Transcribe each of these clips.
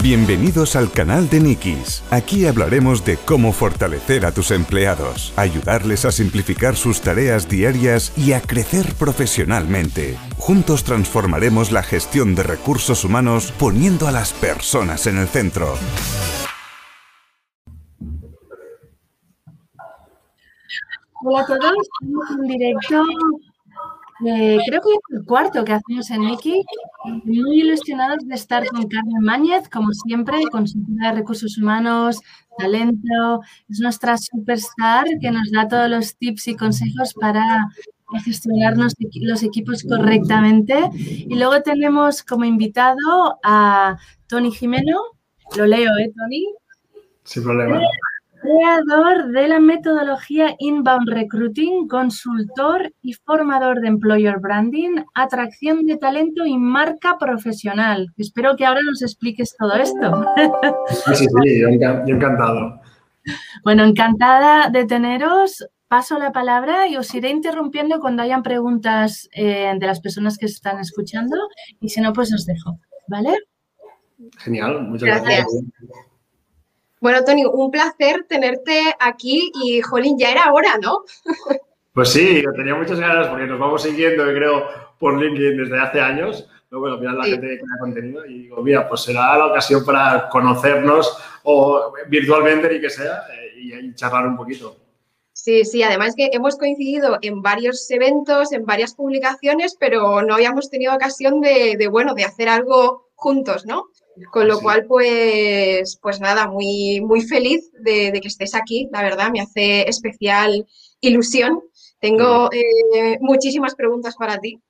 Bienvenidos al canal de Nikis. Aquí hablaremos de cómo fortalecer a tus empleados, ayudarles a simplificar sus tareas diarias y a crecer profesionalmente. Juntos transformaremos la gestión de recursos humanos poniendo a las personas en el centro. Hola a todos, estamos en directo. Eh, creo que es el cuarto que hacemos en Niki. Muy ilusionados de estar con Carmen Máñez, como siempre, consultora de recursos humanos, talento. Es nuestra superstar que nos da todos los tips y consejos para gestionar los equipos correctamente. Y luego tenemos como invitado a Tony Jimeno. Lo leo, ¿eh, Tony? Sin problema creador de la metodología Inbound Recruiting, consultor y formador de Employer Branding, atracción de talento y marca profesional. Espero que ahora nos expliques todo esto. Sí, sí, yo encantado. Bueno, encantada de teneros. Paso la palabra y os iré interrumpiendo cuando hayan preguntas eh, de las personas que están escuchando y si no, pues os dejo. ¿Vale? Genial, muchas gracias. Bueno, Tony, un placer tenerte aquí y, jolín, ya era hora, ¿no? Pues sí, tenía muchas ganas porque nos vamos siguiendo, creo, por LinkedIn desde hace años. ¿no? Bueno, al final la gente crea contenido y digo, mira, pues será la ocasión para conocernos o virtualmente ni que sea eh, y, charlar un poquito. Sí, sí, además que hemos coincidido en varios eventos, en varias publicaciones, pero no habíamos tenido ocasión de, de bueno, de hacer algo juntos, ¿no? Con lo cual, pues, pues nada, muy, muy feliz de, que estés aquí, la verdad, me hace especial ilusión. Tengo eh, muchísimas preguntas para ti,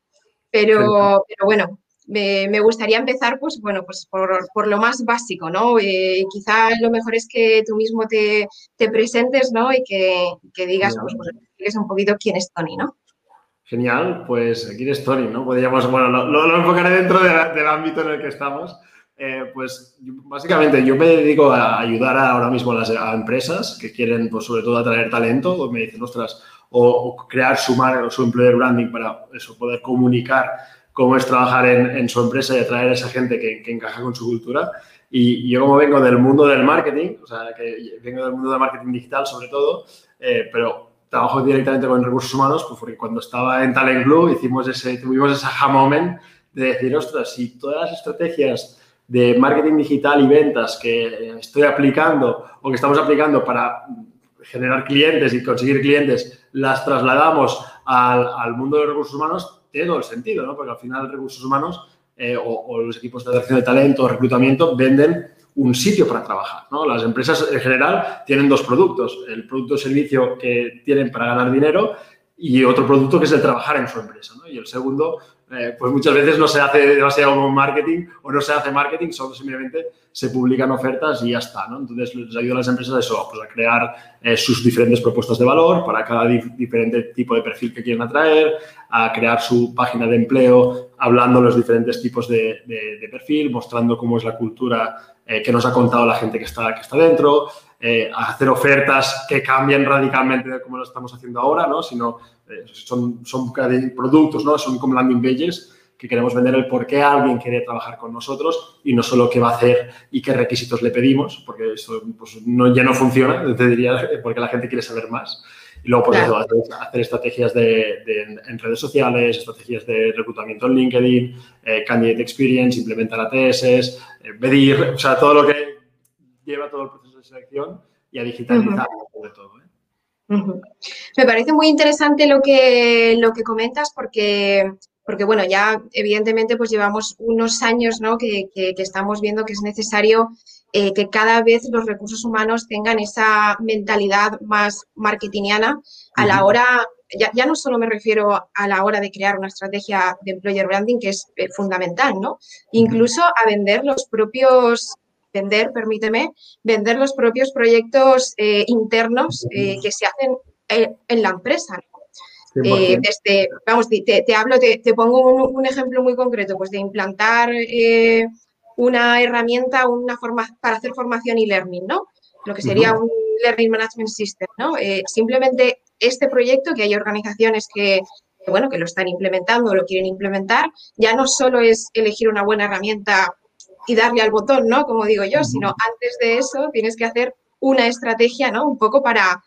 pero, pero bueno, me, gustaría empezar, pues bueno, pues por, lo más básico, ¿no? Eh, quizá lo mejor es que tú mismo te, presentes, ¿no? Y que, digas, pues, pues un poquito quién es Tony, ¿no? Genial, pues quién es Tony, ¿no? Podríamos, bueno, lo, enfocaré dentro del ámbito en el que estamos. Eh, pues básicamente yo me dedico a ayudar ahora mismo a las empresas que quieren, pues sobre todo, atraer talento, o me dicen, ostras, o, crear su marca o su employer branding para eso, poder comunicar cómo es trabajar en, su empresa y atraer a esa gente que, encaja con su cultura. Y, yo como vengo del mundo del marketing, o sea, que vengo del mundo del marketing digital sobre todo, eh, pero trabajo directamente con recursos humanos, pues porque cuando estaba en Talent Blue hicimos ese, tuvimos ese aha moment de decir, ostras, si todas las estrategias de marketing digital y ventas que estoy aplicando o que estamos aplicando para generar clientes y conseguir clientes, las trasladamos al, mundo de recursos humanos, tiene todo el sentido, ¿no? Porque al final recursos humanos eh, o, los equipos de atracción de talento o reclutamiento venden un sitio para trabajar, ¿no? Las empresas en general tienen dos productos, el producto o servicio que tienen para ganar dinero y otro producto que es el trabajar en su empresa. Y el segundo eh, pues muchas veces no se hace demasiado marketing o no se hace marketing, solo simplemente se publican ofertas y ya está, ¿no? Entonces les ayuda a las empresas a eso, pues a crear eh, sus diferentes propuestas de valor para cada diferente tipo de perfil que quieren atraer, a crear su página de empleo hablando los diferentes tipos de, perfil, mostrando cómo es la cultura eh, que nos ha contado la gente que está, que está dentro, a hacer ofertas que cambien radicalmente de cómo lo estamos haciendo ahora, ¿no? Sino eh, son, son productos, ¿no? Son como landing pages que queremos vender el por qué alguien quiere trabajar con nosotros y no solo qué va a hacer y qué requisitos le pedimos, porque eso pues, no, ya no funciona, te diría, porque la gente quiere saber más. Y luego, pues, hacer, estrategias de, en redes sociales, estrategias de reclutamiento en LinkedIn, eh, candidate experience, implementar ATS, eh, medir, o sea, todo lo que lleva todo el proceso y a digitalizar sobre todo. Me parece muy interesante lo que, lo que comentas porque, porque, bueno, ya evidentemente pues llevamos unos años ¿no? que, estamos viendo que es necesario eh, que cada vez los recursos humanos tengan esa mentalidad más marketingiana a la hora, ya, ya, no solo me refiero a la hora de crear una estrategia de employer branding, que es eh, fundamental, ¿no? Incluso a vender los propios vender, permíteme, vender los propios proyectos eh, internos eh, que se hacen eh, en la empresa. desde, vamos, te, hablo, te, pongo un, ejemplo muy concreto, pues de implantar una herramienta una forma, para hacer formación y learning, ¿no? Lo que sería un Learning Management System, ¿no? simplemente este proyecto, que hay organizaciones que, bueno, que lo están implementando o lo quieren implementar, ya no solo es elegir una buena herramienta y darle al botón, ¿no? Como digo yo, sino antes de eso tienes que hacer una estrategia, ¿no? Un poco para,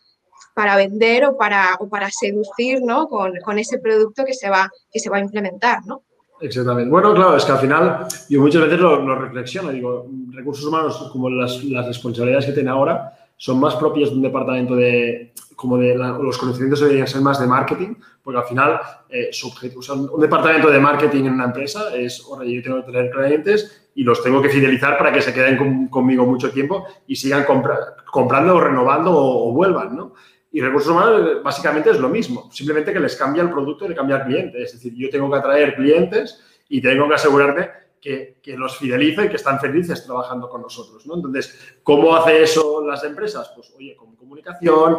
para vender o para, o para seducir, ¿no? Con, con, ese producto que se, va, que se va a implementar, ¿no? Exactamente. Bueno, claro, es que al final yo muchas veces lo, lo reflexiono, digo, recursos humanos como las, las responsabilidades que tiene ahora son más propias de un departamento de, como de los conocimientos deberían ser más de marketing, porque al final eh, su objetivo, o sea, un departamento de marketing en una empresa es, oye, yo tengo que tener clientes y los tengo que fidelizar para que se queden conmigo mucho tiempo y sigan comprando o renovando o, vuelvan, ¿no? Y recursos humanos básicamente es lo mismo, simplemente que les cambia el producto y le cambia el cliente. Es decir, yo tengo que atraer clientes y tengo que asegurarme que, que, los fidelice y que están felices trabajando con nosotros. ¿no? Entonces, ¿cómo hace eso las empresas? Pues, oye, con comunicación,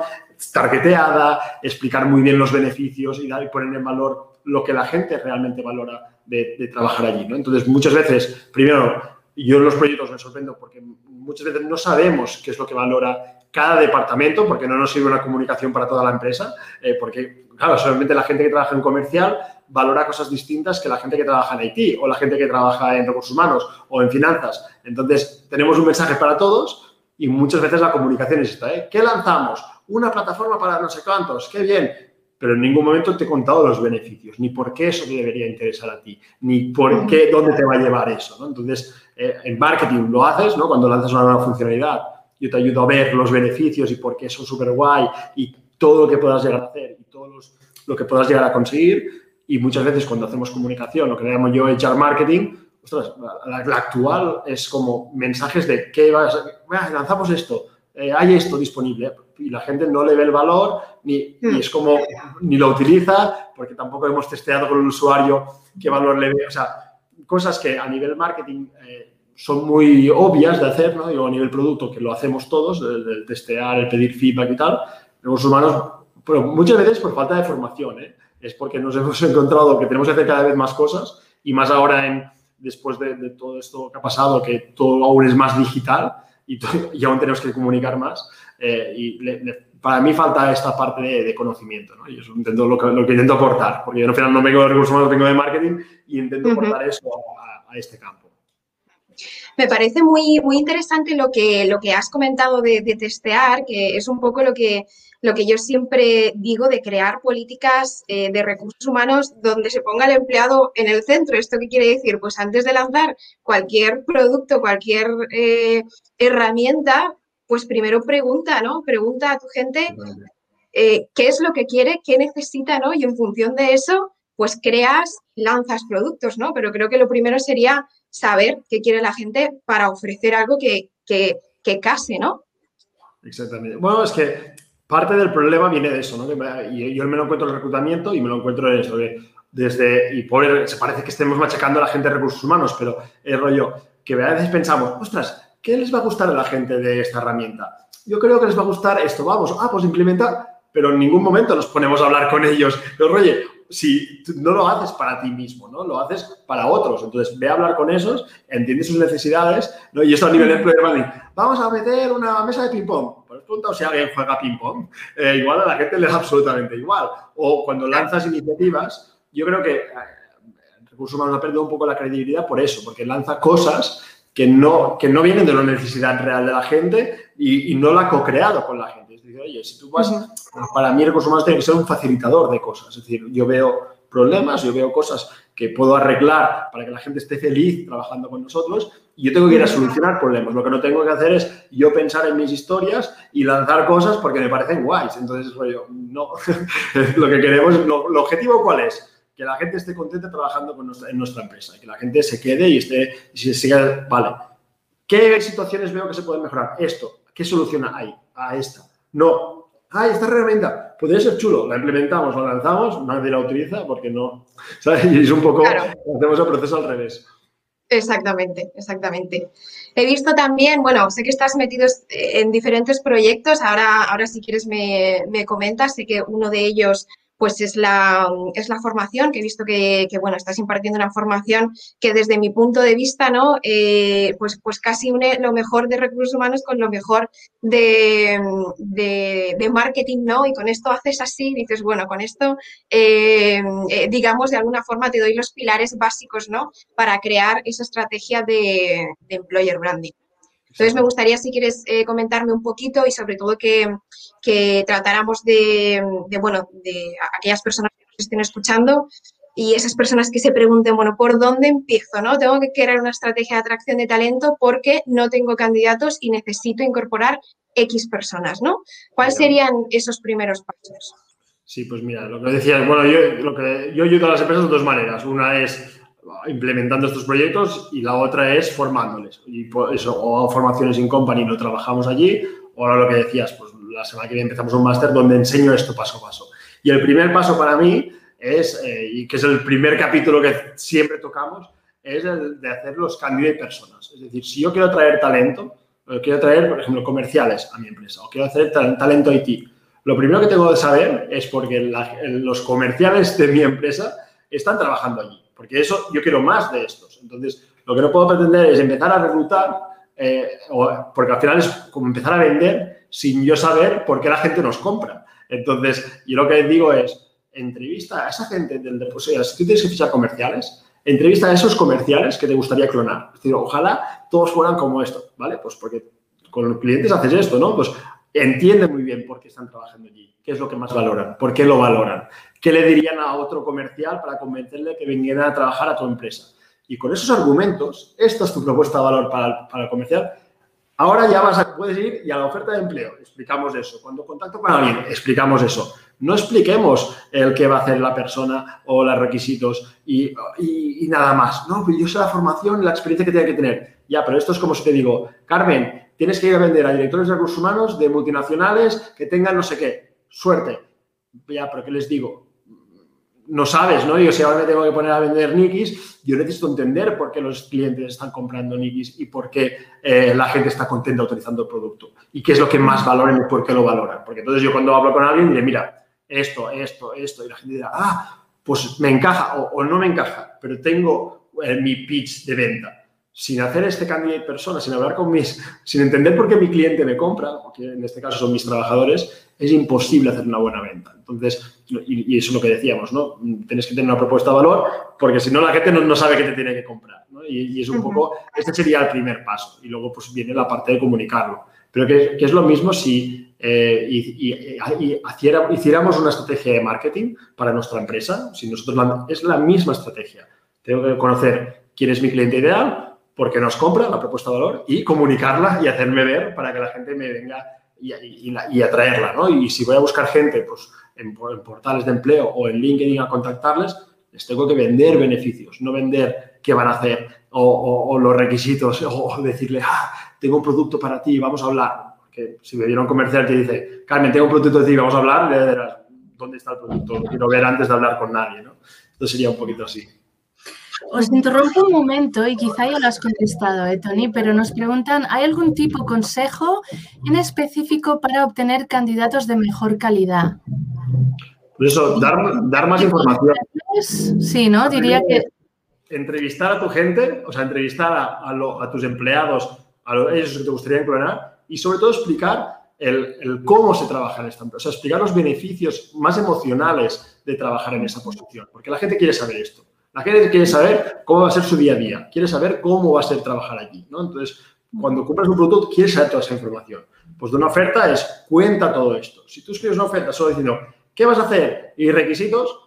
targeteada, explicar muy bien los beneficios y, dar, y poner en valor lo que la gente realmente valora de, trabajar allí. ¿no? Entonces, muchas veces, primero, yo en los proyectos me sorprendo porque muchas veces no sabemos qué es lo que valora cada departamento, porque no nos sirve una comunicación para toda la empresa, eh, porque, claro, solamente la gente que trabaja en comercial valora cosas distintas que la gente que trabaja en IT o la gente que trabaja en recursos humanos o en finanzas. Entonces, tenemos un mensaje para todos y muchas veces la comunicación es esta, ¿eh? ¿Qué lanzamos? Una plataforma para no sé cuántos, qué bien, pero en ningún momento te he contado los beneficios, ni por qué eso te debería interesar a ti, ni por qué, dónde te va a llevar eso. ¿no? Entonces, eh, en marketing lo haces, ¿no? Cuando lanzas una nueva funcionalidad, yo te ayudo a ver los beneficios y por qué son súper guay y todo lo que puedas llegar a hacer y todo lo que puedas llegar a conseguir. Y muchas veces cuando hacemos comunicación, lo que llamo yo echar marketing, ostras, la, actual es como mensajes de qué vas, a, lanzamos esto, eh, hay esto disponible y la gente no le ve el valor ni, ni, es como ni lo utiliza porque tampoco hemos testeado con el usuario qué valor le ve. O sea, cosas que a nivel marketing eh, son muy obvias de hacer, ¿no? Digo, a nivel producto, que lo hacemos todos, el, el testear, el pedir feedback y tal, los humanos, pero muchas veces por falta de formación, ¿eh? es porque nos hemos encontrado que tenemos que hacer cada vez más cosas y más ahora en, después de, de todo esto que ha pasado, que todo aún es más digital y, y aún tenemos que comunicar más. Eh, y le, le, para mí falta esta parte de, de conocimiento, ¿no? Y eso intento lo que, lo que, intento aportar, porque yo al final no vengo de recursos humanos, vengo de marketing y intento uh -huh. aportar eso a, a, este campo. Me parece muy, muy interesante lo que, lo que has comentado de, de testear, que es un poco lo que, lo que yo siempre digo de crear políticas eh, de recursos humanos donde se ponga el empleado en el centro. ¿Esto qué quiere decir? Pues antes de lanzar cualquier producto, cualquier eh, herramienta, pues primero pregunta, ¿no? Pregunta a tu gente eh, qué es lo que quiere, qué necesita, ¿no? Y en función de eso, pues creas, lanzas productos, ¿no? Pero creo que lo primero sería saber qué quiere la gente para ofrecer algo que, que, que case, ¿no? Exactamente. Bueno, es que parte del problema viene de eso, ¿no? Y yo me lo encuentro en el reclutamiento y me lo encuentro en esto, que desde, y por, se parece que estemos machacando a la gente de recursos humanos, pero el rollo que a veces pensamos, ostras, ¿qué les va a gustar a la gente de esta herramienta? Yo creo que les va a gustar esto, vamos, ah, pues implementa, pero en ningún momento nos ponemos a hablar con ellos. Pero, oye, si no lo haces para ti mismo, ¿no? Lo haces para otros. Entonces, ve a hablar con esos, entiende sus necesidades, ¿no? Y esto a nivel de employer. Vamos a meter una mesa de ping-pong. Pues si alguien juega ping-pong. Eh, igual a la gente le da absolutamente igual. O cuando lanzas iniciativas, yo creo que el recurso humano ha perdido un poco la credibilidad por eso, porque lanza cosas que no, que no vienen de una necesidad real de la gente y, y no la ha co-creado con la gente. Es decir, oye, si tú vas, para mí recursos humanos tiene que ser un facilitador de cosas. Es decir, yo veo problemas, yo veo cosas que puedo arreglar para que la gente esté feliz trabajando con nosotros y yo tengo que ir a solucionar problemas. Lo que no tengo que hacer es yo pensar en mis historias y lanzar cosas porque me parecen guays. Entonces, rollo, no. lo que queremos, lo, objetivo cuál es? que la gente esté contenta trabajando con nuestra, en nuestra empresa, que la gente se quede y esté, y se siga, vale, ¿qué situaciones veo que se pueden mejorar? Esto, ¿qué solución hay a esta? No, ay, esta herramienta podría ser chulo, la implementamos, la lanzamos, nadie la utiliza porque no, ¿sabes? Y es un poco, claro. hacemos el proceso al revés. Exactamente, exactamente. He visto también, bueno, sé que estás metido en diferentes proyectos, ahora, ahora si quieres me, me comentas, sé que uno de ellos pues es la, es la formación, que he visto que, bueno, estás impartiendo una formación que desde mi punto de vista, ¿no? Eh, pues, pues casi une lo mejor de recursos humanos con lo mejor de, de, marketing, ¿no? Y con esto haces así, dices, bueno, con esto, eh, eh, digamos, de alguna forma te doy los pilares básicos, ¿no? Para crear esa estrategia de, de employer branding. Entonces, me gustaría, si quieres, comentarme un poquito y sobre todo que, que tratáramos de, bueno, de aquellas personas que nos estén escuchando y esas personas que se pregunten, bueno, ¿por dónde empiezo? ¿no? Tengo que crear una estrategia de atracción de talento porque no tengo candidatos y necesito incorporar X personas, ¿no? ¿Cuáles serían esos primeros pasos? Sí, pues mira, lo que decía, bueno, yo, lo que, yo ayudo a las empresas de dos maneras. Una es implementando estos proyectos y la otra es formándoles. Y eso, o formaciones in company, lo trabajamos allí, o lo que decías, pues la semana que viene empezamos un máster donde enseño esto paso a paso. Y el primer paso para mí es, eh, y que es el primer capítulo que siempre tocamos, es el de hacer los cambios de personas. Es decir, si yo quiero traer talento, quiero traer, por ejemplo, comerciales a mi empresa, o quiero hacer talento IT, lo primero que tengo que saber es porque los comerciales de mi empresa están trabajando allí, porque eso yo quiero más de estos. Entonces, lo que no puedo pretender es empezar a reclutar, eh, porque al final es como empezar a vender sin yo saber por qué la gente nos compra. Entonces, yo lo que digo es, entrevista a esa gente del depósito. Si tú tienes que fichar comerciales, entrevista a esos comerciales que te gustaría clonar. Es decir, ojalá todos fueran como esto, ¿vale? Pues porque con los clientes haces esto, ¿no? Pues entiende muy bien por qué están trabajando allí, qué es lo que más valoran, por qué lo valoran, qué le dirían a otro comercial para convencerle que viniera a trabajar a tu empresa. Y con esos argumentos, esta es tu propuesta de valor para para el comercial, Ahora ya vas a, puedes ir y a la oferta de empleo explicamos eso. Cuando contacto con alguien, explicamos eso. No expliquemos el qué va a hacer la persona o los requisitos y, nada más. No, yo sé la formación, la experiencia que tiene que tener. Ya, pero esto es como si te digo, Carmen, tienes que ir a vender a directores de recursos humanos de multinacionales que tengan no sé qué. Suerte. Ya, pero ¿qué les digo? no sabes, ¿no? Yo si ahora me tengo que poner a vender Nikis, yo necesito entender por qué los clientes están comprando Nikis y por qué eh, la gente está contenta utilizando el producto y qué es lo que más valoran y por qué lo valoran. Porque entonces yo cuando hablo con alguien diré, mira, esto, esto, esto, y la gente dirá, ah, pues me encaja o, no me encaja, pero tengo eh, mi pitch de venta sin hacer este cambio de personas, sin hablar con mis, sin entender por qué mi cliente me compra, porque en este caso son mis trabajadores, es imposible hacer una buena venta. Entonces, y, eso es lo que decíamos, ¿no? Tienes que tener una propuesta de valor, porque si no la gente no, sabe qué te tiene que comprar, ¿no? y, es un poco, este sería el primer paso, y luego pues viene la parte de comunicarlo. Pero que, es lo mismo si eh, hiciéramos una estrategia de marketing para nuestra empresa, si nosotros es la misma estrategia. Tengo que conocer quién es mi cliente ideal, porque nos compra la propuesta de valor y comunicarla y hacerme ver para que la gente me venga y, atraerla, ¿no? Y si voy a buscar gente, pues en, portales de empleo o en LinkedIn a contactarles, les tengo que vender beneficios, no vender qué van a hacer o, los requisitos o decirle, ah, tengo un producto para ti, vamos a hablar. Que si me viene un comercial que dice, Carmen, tengo un producto de ti, vamos a hablar, le dirás, ¿dónde está el producto? Quiero ver antes de hablar con nadie, ¿no? Entonces sería un poquito así. Os interrumpo un momento y quizá ya lo has contestado, ¿eh, Tony, pero nos preguntan, ¿hay algún tipo de consejo en específico para obtener candidatos de mejor calidad? Pues eso, dar, dar más información. Sí, ¿no? Diría que... Entrevistar a tu gente, o sea, entrevistar a, tus empleados, a ellos que te gustaría incluir, y sobre todo explicar el, el, cómo se trabaja en esta empresa, o sea, explicar los beneficios más emocionales de trabajar en esa posición, porque la gente quiere saber esto. La gente quiere saber cómo va a ser su día a día, quiere saber cómo va a ser trabajar allí, ¿no? Entonces, cuando compras un producto, quieres saber toda esa información. Pues de una oferta es, cuenta todo esto. Si tú escribes una oferta solo diciendo, ¿qué vas a hacer? Y requisitos,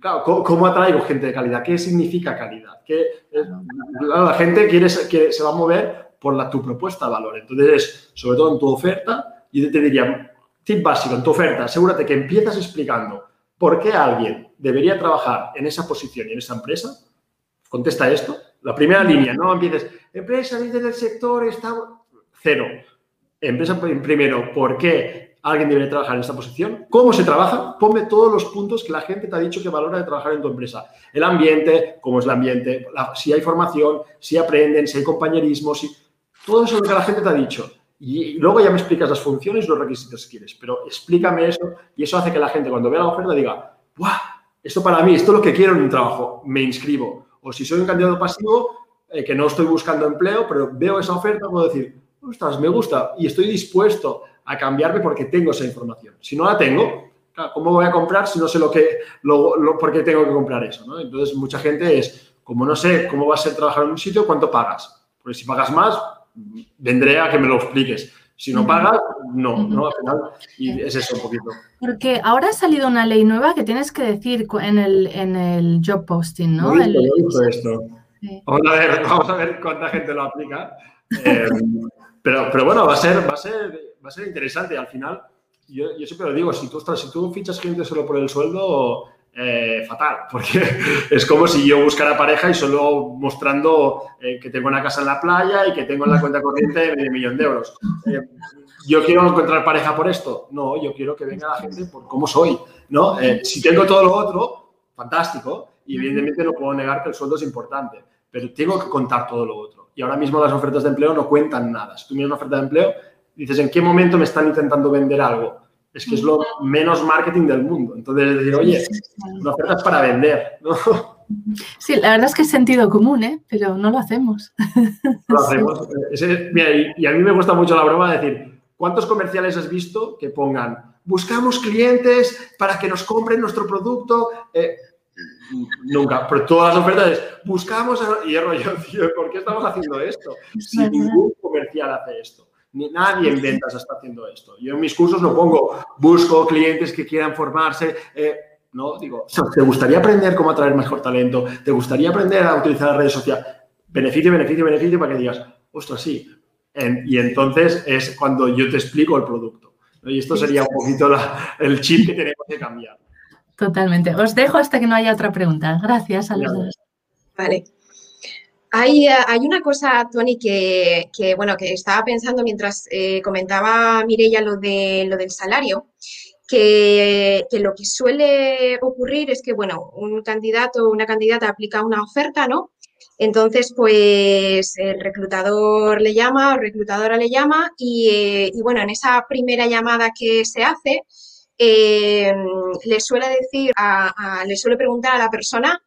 claro, ¿cómo, atraigo gente de calidad? ¿Qué significa calidad? ¿Qué, la gente quiere, que se va a mover por la, tu propuesta de valor. Entonces, sobre todo en tu oferta, yo te diría, tip básico, en tu oferta, asegúrate que empiezas explicando ¿Por qué alguien debería trabajar en esa posición y en esa empresa? Contesta esto. La primera línea, no empieces, empresa, líder del sector, está cero. Empresa primero, ¿por qué alguien debería trabajar en esta posición? ¿Cómo se trabaja? Ponme todos los puntos que la gente te ha dicho que valora de trabajar en tu empresa. El ambiente, cómo es el ambiente, si hay formación, si aprenden, si hay compañerismo, si... Todo eso es lo que la gente te ha dicho. Y luego ya me explicas las funciones y los requisitos que quieres, pero explícame eso y eso hace que la gente cuando vea la oferta diga, ¡buah! Esto para mí, esto es lo que quiero en un trabajo, me inscribo. O si soy un candidato pasivo, eh, que no estoy buscando empleo, pero veo esa oferta, puedo decir, ostras, me gusta y estoy dispuesto a cambiarme porque tengo esa información. Si no la tengo, ¿cómo voy a comprar si no sé lo que, lo, por qué tengo que comprar eso? ¿no? Entonces, mucha gente es, como no sé cómo va a ser trabajar en un sitio, ¿cuánto pagas? Porque si pagas más, vendré a que me lo expliques. Si no pagas, no, ¿no? Al final, y es eso un poquito. Porque ahora ha salido una ley nueva que tienes que decir en el, en el job posting, ¿no? el, esto. Vamos, a ver, vamos a ver cuánta gente lo aplica. Eh, pero, pero bueno, va a ser, va a ser, va a ser interesante. Al final, yo, yo siempre lo digo, si tú, si tú fichas clientes solo por el sueldo, eh, fatal, porque es como si yo buscara pareja y solo mostrando eh, que tengo una casa en la playa y que tengo en la cuenta corriente de millón de euros. Eh, ¿Yo quiero encontrar pareja por esto? No, yo quiero que venga la gente por cómo soy, ¿no? si tengo todo lo otro, fantástico, y evidentemente no puedo negar que el sueldo es importante, pero tengo que contar todo lo otro. Y ahora mismo las ofertas de empleo no cuentan nada. Si tú miras una oferta de empleo, dices, ¿en qué momento me están intentando vender algo? Es que es lo menos marketing del mundo. Entonces, es decir, oye, una oferta es para vender, ¿no? Sí, la verdad es que es sentido común, ¿eh? pero no lo hacemos. Lo hacemos. mira, y, a mí me gusta mucho la broma de decir, ¿cuántos comerciales has visto que pongan, buscamos clientes para que nos compren nuestro producto? Eh, nunca, pero todas las ofertas es, buscamos, y yo, tío, ¿por qué estamos haciendo esto? Si ningún comercial hace esto. Ni nadie en ventas está haciendo esto. Yo en mis cursos no pongo, busco clientes que quieran formarse. Eh, no, digo, ¿te gustaría aprender cómo atraer mejor talento? ¿Te gustaría aprender a utilizar las redes sociales? Beneficio, beneficio, beneficio para que digas, ostras, sí. y entonces es cuando yo te explico el producto. Y esto sería un poquito el chip que tenemos que cambiar. Totalmente. Os dejo hasta que no haya otra pregunta. Gracias a los dos. Vale. Hay, eh, hay, una cosa, Tony, que, bueno, que estaba pensando mientras eh, comentaba Mireia lo, de, lo del salario, que, lo que suele ocurrir es que, bueno, un candidato o una candidata aplica una oferta, ¿no? Entonces, pues el reclutador le llama o reclutadora le llama y, eh, bueno, en esa primera llamada que se hace, le suele decir, le suele preguntar a la persona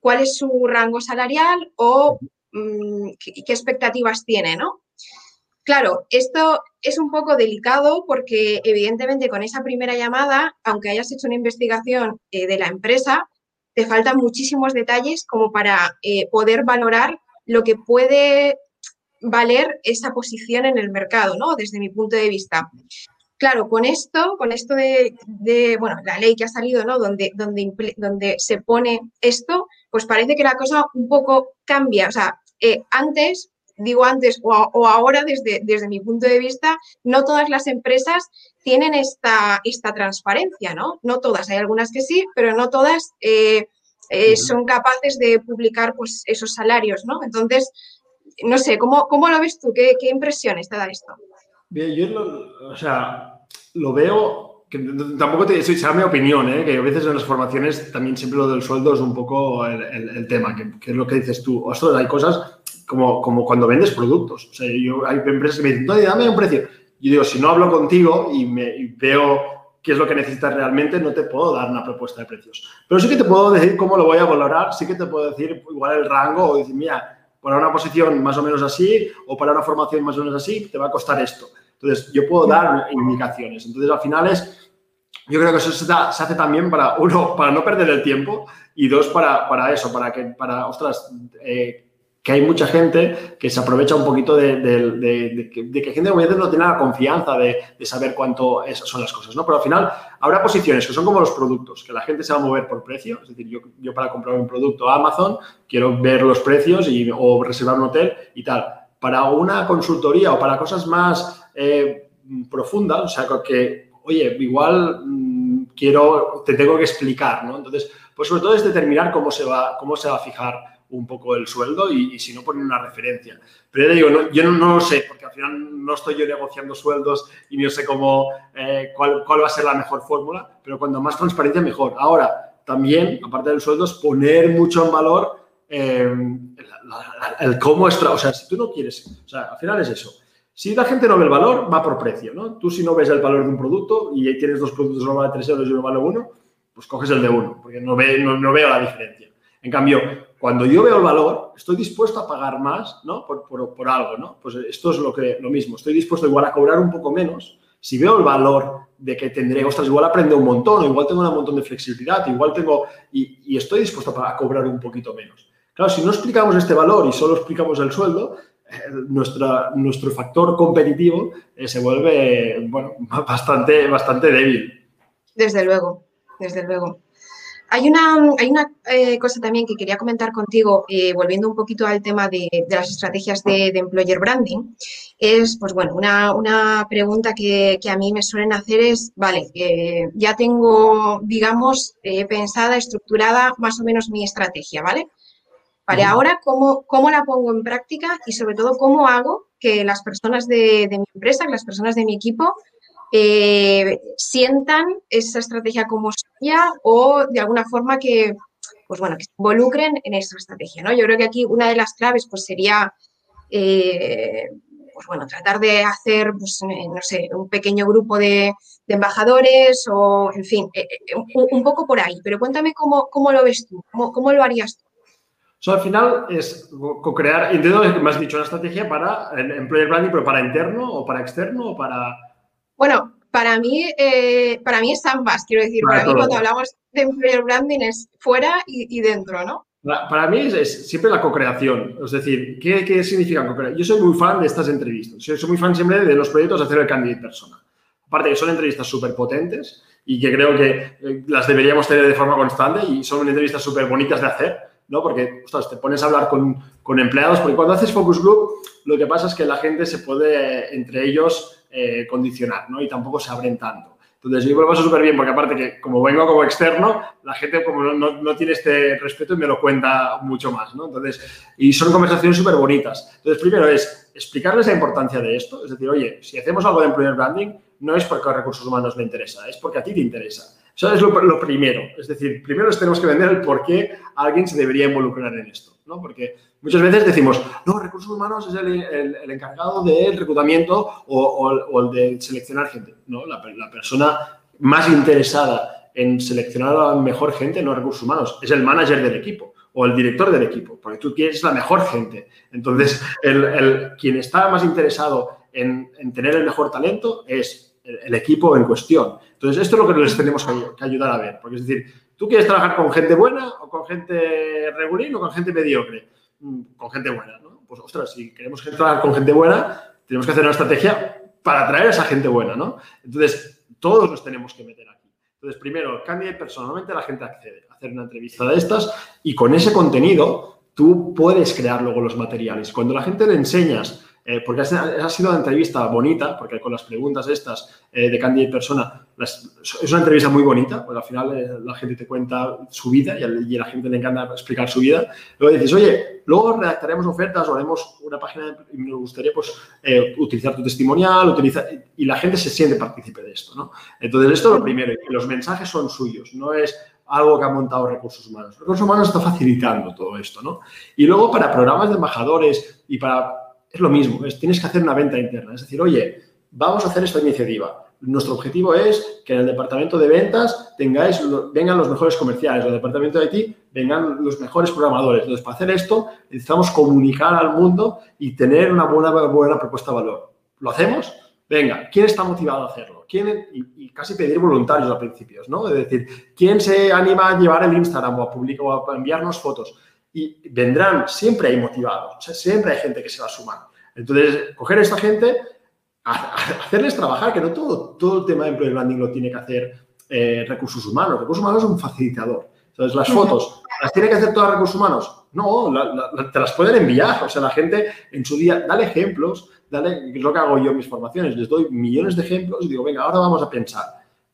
cuál es su rango salarial o mm, qué, expectativas tiene, ¿no? Claro, esto es un poco delicado porque evidentemente con esa primera llamada, aunque hayas hecho una investigación eh, de la empresa, te faltan muchísimos detalles como para eh, poder valorar lo que puede valer esa posición en el mercado, ¿no? Desde mi punto de vista. Claro, con esto, con esto de, bueno, la ley que ha salido, ¿no? Donde, donde, donde se pone esto, pues parece que la cosa un poco cambia. O sea, eh, antes, digo antes o, ahora, desde, desde, mi punto de vista, no todas las empresas tienen esta, esta transparencia, ¿no? No todas, hay algunas que sí, pero no todas eh, eh, son capaces de publicar pues, esos salarios, ¿no? Entonces, no sé, ¿cómo, cómo lo ves tú? ¿Qué, qué impresiones te da esto? Bien, yo lo, o sea, lo veo, que tampoco te será mi opinión, ¿eh? que a veces en las formaciones también siempre lo del sueldo es un poco el, tema, que, es lo que dices tú. Ostras, hay cosas como, como cuando vendes productos. O sea, yo, hay empresas que me dicen, dame un precio. Yo digo, si no hablo contigo y, me, veo qué es lo que necesitas realmente, no te puedo dar una propuesta de precios. Pero sí que te puedo decir cómo lo voy a valorar, sí que te puedo decir igual el rango o decir, mira, para una posición más o menos así o para una formación más o menos así, te va a costar esto. Entonces, yo puedo dar indicaciones. Entonces, al final es, yo creo que eso se, hace también para, uno, para no perder el tiempo y dos, para, para eso, para que, para, ostras, eh, que hay mucha gente que se aprovecha un poquito de, que, gente no tiene la confianza de, saber cuánto son las cosas, ¿no? Pero al final habrá posiciones que son como los productos, que la gente se va a mover por precio. Es decir, yo, yo para comprar un producto a Amazon quiero ver los precios y, o reservar un hotel y tal. Para una consultoría o para cosas más eh, profundas, o sea, que, oye, igual mm, quiero, te tengo que explicar, ¿no? Entonces, pues sobre todo es determinar cómo se va, cómo se va a fijar un poco el sueldo y, si no ponen una referencia. Pero digo, yo no, lo sé, porque al final no estoy yo negociando sueldos y no sé cómo, eh, cuál, va a ser la mejor fórmula, pero cuando más transparencia, mejor. Ahora, también, aparte del sueldo, es poner mucho en valor eh, el, cómo extra, o sea, si tú no quieres, o sea, al final es eso. Si la gente no ve el valor, va por precio, ¿no? Tú si no ves el valor de un producto y tienes dos productos, uno vale 3 euros y uno vale uno, pues coges el de uno, porque no, no, veo la diferencia. En cambio, cuando yo veo el valor, estoy dispuesto a pagar más, ¿no? Por, por, algo, ¿no? Pues esto es lo, que, lo mismo. Estoy dispuesto igual a cobrar un poco menos. Si veo el valor de que tendré, ostras, igual aprendo un montón, igual tengo un montón de flexibilidad, igual tengo, y, y estoy dispuesto a, cobrar un poquito menos. Claro, si no explicamos este valor y solo explicamos el sueldo, eh, nuestra, nuestro factor competitivo eh, se vuelve, bueno, bastante, bastante débil. Desde luego desde luego. Hay una, hay una eh, cosa también que quería comentar contigo, eh, volviendo un poquito al tema de, las estrategias de, employer branding, es, pues bueno, una, pregunta que, a mí me suelen hacer es, vale, eh, ya tengo, digamos, pensada, estructurada más o menos mi estrategia, ¿vale? Vale, ahora, ¿cómo, ¿cómo la pongo en práctica y sobre todo cómo hago que las personas de, de mi empresa, que las personas de mi equipo, eh, sientan esa estrategia como suya o de alguna forma que, pues bueno, se involucren en esa estrategia, ¿no? Yo creo que aquí una de las claves pues sería, eh, pues bueno, tratar de hacer, pues, eh, no sé, un pequeño grupo de, embajadores o, en fin, un, poco por ahí. Pero cuéntame cómo, cómo lo ves tú, cómo, cómo lo harías tú. al final es co-crear, entiendo que me has dicho una estrategia para employer branding, pero para interno o para externo o para bueno, para mí, eh, para mí es ambas, quiero decir, para, mí cuando hablamos de employer branding es fuera y, dentro, ¿no? Para mí es, siempre la co-creación, es decir, ¿qué, significa co-crear? Yo soy muy fan de estas entrevistas, soy, soy muy fan siempre de los proyectos de hacer el candidate persona. Aparte que son entrevistas súper potentes y que creo que eh, las deberíamos tener de forma constante y son entrevistas súper bonitas de hacer, ¿no? Porque, ostras, te pones a hablar con, con empleados, porque cuando haces focus group, lo que pasa es que la gente se puede, entre ellos, eh, condicionar, ¿no? Y tampoco se abren tanto. Entonces, yo me lo paso súper bien porque aparte que como vengo como externo, la gente como no, no, tiene este respeto y me lo cuenta mucho más, ¿no? Entonces, y son conversaciones súper bonitas. Entonces, primero es explicarles la importancia de esto, es decir, oye, si hacemos algo de employer branding, no es porque a recursos humanos le interesa, es porque a ti te interesa. Eso es lo, lo primero. Es decir, primero les tenemos que vender el por qué alguien se debería involucrar en esto, ¿no? Porque Muchas veces decimos, no, recursos humanos es el, encargado del reclutamiento o, el de seleccionar gente. No, la, persona más interesada en seleccionar a la mejor gente no recursos humanos, es el manager del equipo o el director del equipo, porque tú quieres la mejor gente. Entonces, el, quien está más interesado en, tener el mejor talento es el, equipo en cuestión. Entonces, esto es lo que les tenemos que, ayudar a ver, porque es decir, ¿tú quieres trabajar con gente buena o con gente regulín o con gente mediocre? Mm, con gente buena, ¿no? Pues, ostras, si queremos entrar con gente buena, tenemos que hacer una estrategia para atraer a esa gente buena, ¿no? Entonces, todos nos tenemos que meter aquí. Entonces, primero, candidate personalmente la gente accede hacer una entrevista de estas y con ese contenido tú puedes crear luego los materiales. Cuando la gente le enseñas eh, porque ha sido una entrevista bonita, porque con las preguntas estas eh, de candidate persona, es una entrevista muy bonita, porque al final eh, la gente te cuenta su vida y a, la gente le encanta explicar su vida. Luego dices, oye, luego redactaremos ofertas o haremos una página y me gustaría pues, utilizar tu testimonial, utiliza, y la gente se siente partícipe de esto, ¿no? Entonces, esto es lo primero, y los mensajes son suyos, no es algo que ha montado Recursos Humanos. Recursos Humanos está facilitando todo esto, ¿no? Y luego para programas de embajadores y para es lo mismo, es, tienes que hacer una venta interna. Es decir, oye, vamos a hacer esta iniciativa. Nuestro objetivo es que en el departamento de ventas tengáis, vengan los mejores comerciales, en el departamento de IT vengan los mejores programadores. Entonces, para hacer esto, necesitamos comunicar al mundo y tener una buena, buena propuesta de valor. ¿Lo hacemos? Venga, ¿quién está motivado a hacerlo? ¿Quién, y, casi pedir voluntarios a principios, ¿no? Es decir, ¿quién se anima a llevar el Instagram o a, publicar, o a enviarnos fotos? Y vendrán, siempre hay motivados, siempre hay gente que se va a sumar. Entonces, coger a esta gente, hacerles trabajar, que no todo, todo el tema de employer branding lo tiene que hacer eh, recursos humanos. Recursos humanos es un facilitador. Entonces, las fotos, ¿las tiene que hacer todos recursos humanos? No, te las pueden enviar. O sea, la gente en su día, dale ejemplos, dale, es lo que hago yo en mis formaciones, les doy millones de ejemplos y digo, venga, ahora vamos a pensar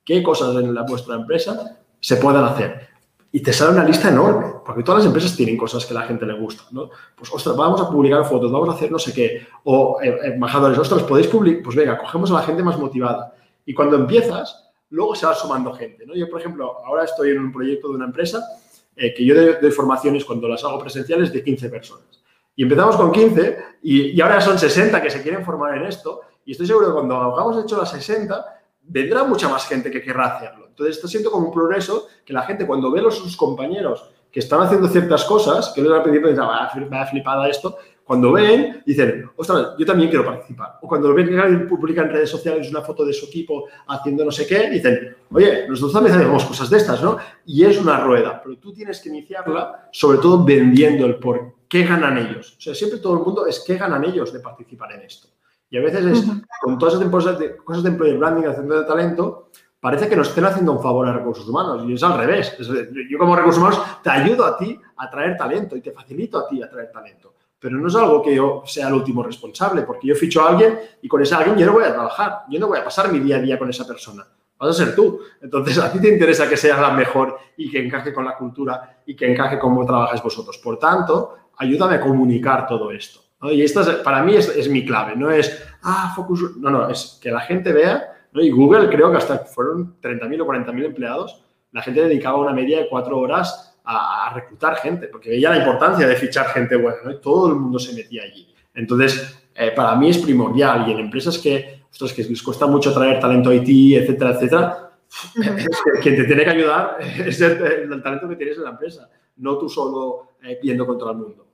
qué cosas en la, vuestra empresa se puedan hacer y te sale una lista enorme, porque todas las empresas tienen cosas que a la gente le gusta, ¿no? Pues, ostras, vamos a publicar fotos, vamos a hacer no sé qué, o eh, embajadores, ostras, ¿podéis publicar? Pues venga, cogemos a la gente más motivada. Y cuando empiezas, luego se va sumando gente, ¿no? Yo, por ejemplo, ahora estoy en un proyecto de una empresa eh, que yo doy, formaciones cuando las hago presenciales de 15 personas. Y empezamos con 15 y, y ahora son 60 que se quieren formar en esto y estoy seguro que cuando hagamos hecho las 60, vendrá mucha más gente que querrá hacerlo. Entonces está siendo como un progreso que la gente cuando ve a sus compañeros que están haciendo ciertas cosas, que al principio pensaba, me ha flipado esto, cuando ven, dicen, ostras, yo también quiero participar. O cuando ven que alguien publica en redes sociales una foto de su equipo haciendo no sé qué, dicen, oye, nosotros también hacemos cosas de estas, ¿no? Y es una rueda, pero tú tienes que iniciarla, sobre todo vendiendo el por qué ganan ellos. O sea, siempre todo el mundo es qué ganan ellos de participar en esto. Y a veces es, con todas esas cosas de, cosas de employer branding, centro de talento, parece que nos estén haciendo un favor a recursos humanos y es al revés. yo como recursos humanos te ayudo a ti a traer talento y te facilito a ti a traer talento pero no es algo que yo sea el último responsable, porque yo ficho a alguien y con ese alguien yo no voy a trabajar, yo no voy a pasar mi día a día con esa persona, vas a ser tú. Entonces, a ti te interesa que sea la mejor y que encaje con la cultura y que encaje con cómo trabajáis vosotros. Por tanto, ayúdame a comunicar todo esto. Y esta para mí es, mi clave, no es, ah, focus, no, no, es que la gente vea, y Google creo que hasta fueron 30.000 o 40.000 empleados, la gente dedicaba una media de cuatro horas a, reclutar gente, porque veía la importancia de fichar gente buena, ¿no? Todo el mundo se metía allí. Entonces, eh, para mí es primordial y en empresas que, ostras, que les cuesta mucho traer talento IT, etcétera, etcétera, quien te tiene que ayudar es el, talento que tienes en la empresa, no tú solo eh, yendo contra el mundo.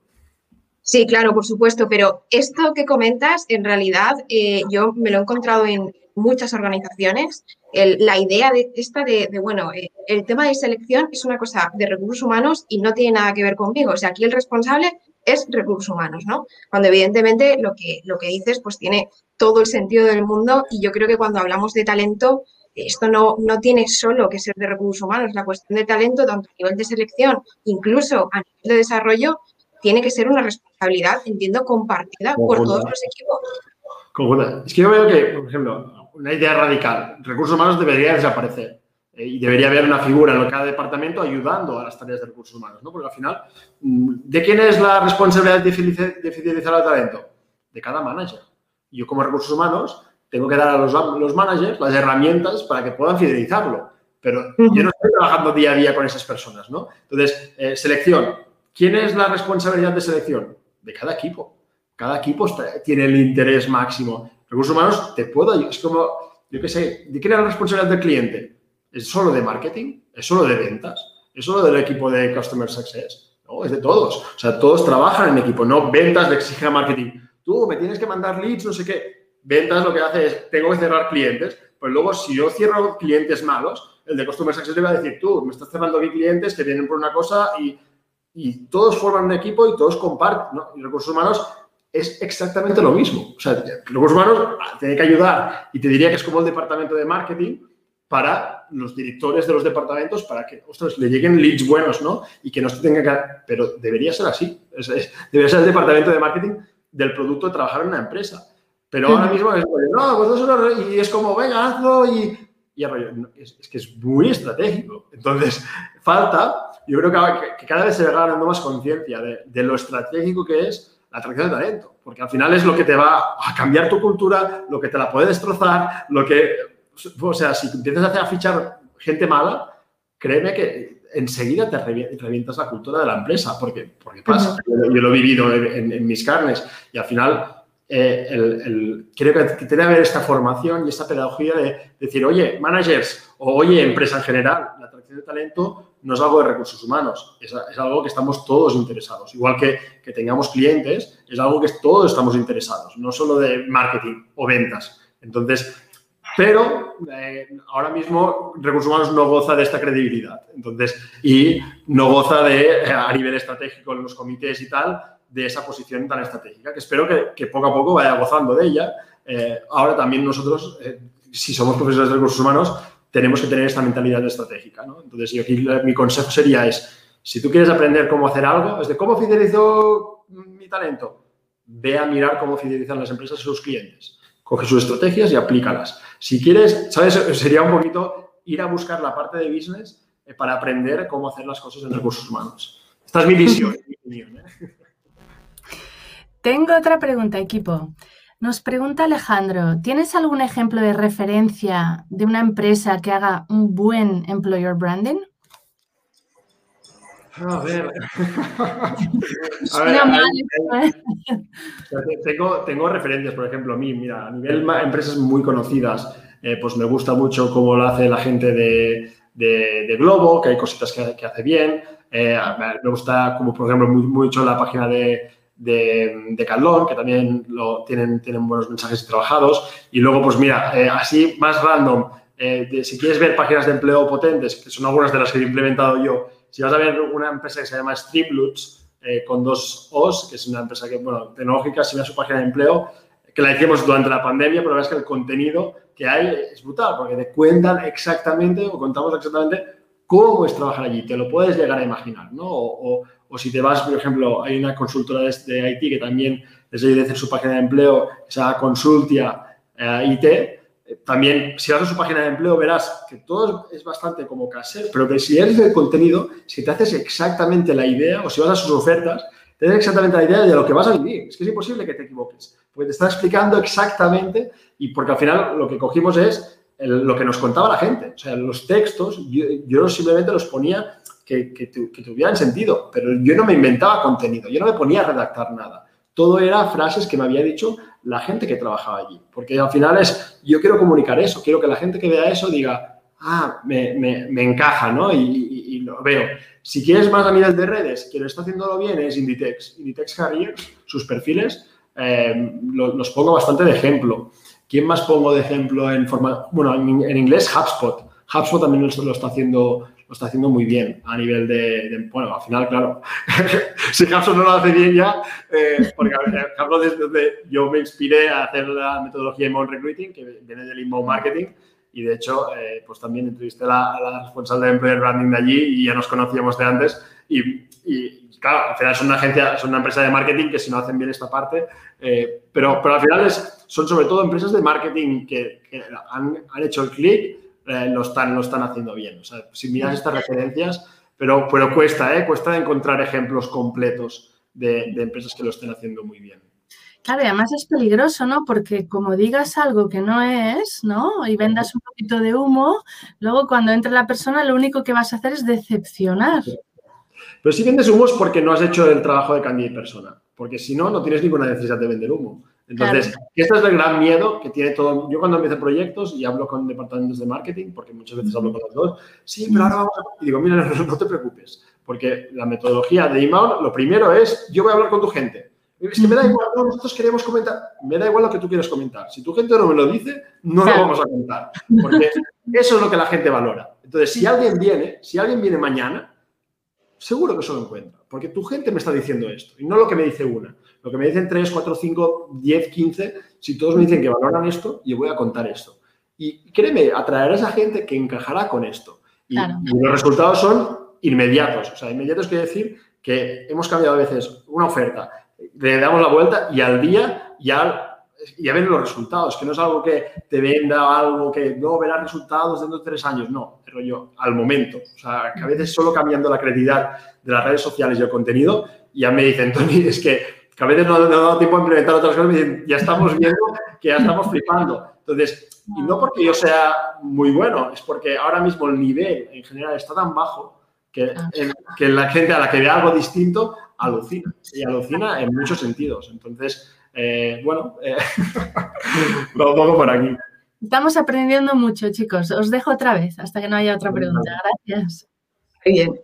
Sí, claro, por supuesto, pero esto que comentas, en realidad, eh, yo me lo he encontrado en muchas organizaciones la idea de esta de, bueno, eh, el tema de selección es una cosa de recursos humanos y no tiene nada que ver conmigo. O sea, aquí el responsable es recursos humanos, ¿no? Cuando evidentemente lo que, lo que dices pues tiene todo el sentido del mundo y yo creo que cuando hablamos de talento, esto no, no tiene solo que ser de recursos humanos. La cuestión de talento, tanto a nivel de selección, incluso a nivel de desarrollo, tiene que ser una responsabilidad, entiendo, compartida por todos los equipos. Es que yo veo que, por ejemplo, una idea radical. Recursos humanos debería desaparecer eh, y debería haber una figura en cada departamento ayudando a las tareas de recursos humanos, ¿no? Porque al final, mm, ¿de quién es la responsabilidad de fidelizar al talento? De cada manager. Yo como recursos humanos tengo que dar a los, los managers las herramientas para que puedan fidelizarlo. Pero yo no estoy trabajando día a día con esas personas, ¿no? Entonces, eh, selección. ¿Quién es la responsabilidad de selección? De cada equipo. Cada equipo tiene el interés máximo Recursos humanos te puedo ayudar. Es como, yo qué sé, ¿de quién es la responsabilidad del cliente? ¿Es solo de marketing? ¿Es solo de ventas? ¿Es solo del equipo de Customer Success? No, es de todos. O sea, todos trabajan en equipo, no ventas le exige a marketing. Tú me tienes que mandar leads, no sé qué. Ventas lo que hace es, tengo que cerrar clientes, pues luego si yo cierro clientes malos, el de Customer Success le va a decir, tú me estás cerrando aquí clientes que vienen por una cosa y, y todos forman un equipo y todos comparten. ¿no? Y recursos humanos es exactamente lo mismo. O sea, los humanos tienen que ayudar y te diría que es como el departamento de marketing para los directores de los departamentos para que, ostras, le lleguen leads buenos, ¿no? Y que no se tenga que... Pero debería ser así. debería ser el departamento de marketing del producto de trabajar en una empresa. Pero ahora mismo es, no, pues y es como, venga, hazlo y... y es, que es muy estratégico. Entonces, falta, yo creo que, cada vez se va ganando más conciencia de, de lo estratégico que es la atracción de talento, porque al final es lo que te va a cambiar tu cultura, lo que te la puede destrozar, lo que, o sea, si empiezas a, hacer, a fichar gente mala, créeme que enseguida te revientas la cultura de la empresa, porque, porque pasa. yo, lo he vivido en, mis carnes y al final eh, creo que tiene que haber esta formación y esta pedagogía de decir, oye, managers o oye, empresa en general, la atracción de talento no es algo de recursos humanos, es, algo que estamos todos interesados. Igual que, que, tengamos clientes, es algo que todos estamos interesados, no solo de marketing o ventas. Entonces, pero eh, ahora mismo recursos humanos no goza de esta credibilidad. Entonces, y no goza de, eh, a nivel estratégico en los comités y tal, de esa posición tan estratégica, que espero que, que poco a poco vaya gozando de ella. Eh, ahora también nosotros, si somos profesores de recursos humanos, tenemos que tener esta mentalidad estratégica. ¿no? Entonces, yo aquí mi consejo sería es, si tú quieres aprender cómo hacer algo, es de cómo fidelizo mi talento, ve a mirar cómo fidelizan las empresas a sus clientes. Coge sus estrategias y aplícalas. Si quieres, ¿sabes? Sería un poquito ir a buscar la parte de business eh, para aprender cómo hacer las cosas en recursos humanos. Esta es mi visión. ¿eh? Tengo otra pregunta, equipo. Nos pregunta Alejandro, ¿tienes algún ejemplo de referencia de una empresa que haga un buen employer branding? A ver. tengo, tengo referencias, por ejemplo, a mí, mira, a nivel empresas muy conocidas, pues me gusta mucho cómo lo hace la gente de, de, Globo, que hay cositas que, hace bien. me gusta, como por ejemplo, mucho la página de, de, de que también lo, tienen, tienen buenos mensajes trabajados. Y luego, pues mira, así más random, si quieres ver páginas de empleo potentes, que son algunas de las que he implementado yo, si vas a ver una empresa que se llama Streamloots, eh, con dos O's, que es una empresa que, bueno, tecnológica, si a su página de empleo, que la hicimos durante la pandemia, pero la verdad es que el contenido que hay es brutal, porque te cuentan exactamente o contamos exactamente cómo es trabajar allí. Te lo puedes llegar a imaginar, ¿no? Si te vas, por ejemplo, hay una consultora de, IT que también les ayuda su página de empleo, esa Consultia eh, IT, también, si vas a su página de empleo, verás que todo es bastante como casero, pero que si eres el contenido, si te haces exactamente la idea, o si vas a sus ofertas, te das exactamente la idea de lo que vas a vivir. Es que es imposible que te equivoques, porque te está explicando exactamente y porque al final lo que cogimos es lo que nos contaba la gente. O sea, los textos, yo, simplemente los ponía que, que, tuvieran sentido, pero yo no me inventaba contenido, yo no me ponía a redactar nada. Todo era frases que me había dicho la gente que trabajaba allí. Porque al final es, yo quiero comunicar eso, quiero que la gente que vea eso diga, ah, me, encaja, ¿no? Y, lo veo. Si quieres más a nivel de redes, quien está haciéndolo bien es Inditex. Inditex Careers, sus perfiles, eh, los, pongo bastante de ejemplo. ¿Quién más pongo de ejemplo en forma, bueno, en, inglés HubSpot. HubSpot también lo está haciendo lo está haciendo muy bien a nivel de, bueno, al final, claro, si HubSpot no lo hace bien ya, eh, porque hablo desde donde yo me inspiré a hacer la metodología Inbound Recruiting, que viene del Inbound Marketing, y de hecho, eh, pues también entrevisté a la, responsable de Employer Branding de allí y ya nos conocíamos de antes. Y, claro, al final es una agencia, es una empresa de marketing que si no hacen bien esta parte, eh, pero, pero al final es, son sobre todo empresas de marketing que, han, han hecho el clic eh, lo, están, lo están haciendo bien. O sea, si miras estas referencias, pero, pero cuesta, ¿eh? Cuesta encontrar ejemplos completos de, empresas que lo estén haciendo muy bien. Claro, y además es peligroso, ¿no? Porque como digas algo que no es, ¿no? Y vendas un poquito de humo, luego cuando entre la persona lo único que vas a hacer es decepcionar. Pero si vendes humo es porque no has hecho el trabajo de cambio y persona, porque si no, no tienes ninguna necesidad de vender humo. Entonces, este es el gran miedo que tiene todo. Yo cuando empiezo proyectos y hablo con departamentos de marketing, porque muchas veces hablo con los dos, sí, pero ahora vamos a... Y digo, mira, no, te preocupes, porque la metodología de email, lo primero es, yo voy a hablar con tu gente. Es que me da igual, nosotros queremos comentar, me da igual lo que tú quieres comentar. Si tu gente no me lo dice, no lo vamos a contar, porque eso es lo que la gente valora. Entonces, si alguien viene, si alguien viene mañana, seguro que eso lo encuentra, porque tu gente me está diciendo esto y no lo que me dice una. Lo que me dicen 3, 4, 5, 10, 15, si todos me dicen que valoran esto, yo voy a contar esto. Y créeme, atraer a esa gente que encajará con esto. Y, los resultados son inmediatos. O sea, inmediatos quiere decir que hemos cambiado a veces una oferta, le damos la vuelta y al día ya ya ven los resultados, que no es algo que te venda algo que no verás resultados dentro de tres años, no, pero yo al momento. O sea, que a veces solo cambiando la credibilidad de las redes sociales y el contenido, ya me dicen, Tony, es que que a veces no, ha dado tiempo a implementar otras cosas, me ya estamos viendo que ya estamos flipando. Entonces, y no porque yo sea muy bueno, es porque ahora mismo el nivel en general está tan bajo que, ah. que la gente a la que ve algo distinto alucina. Y alucina en muchos sentidos. Entonces, eh, bueno, eh, lo pongo por aquí. Estamos aprendiendo mucho, chicos. Os dejo otra vez hasta que no haya otra pregunta. Gracias. Muy bien.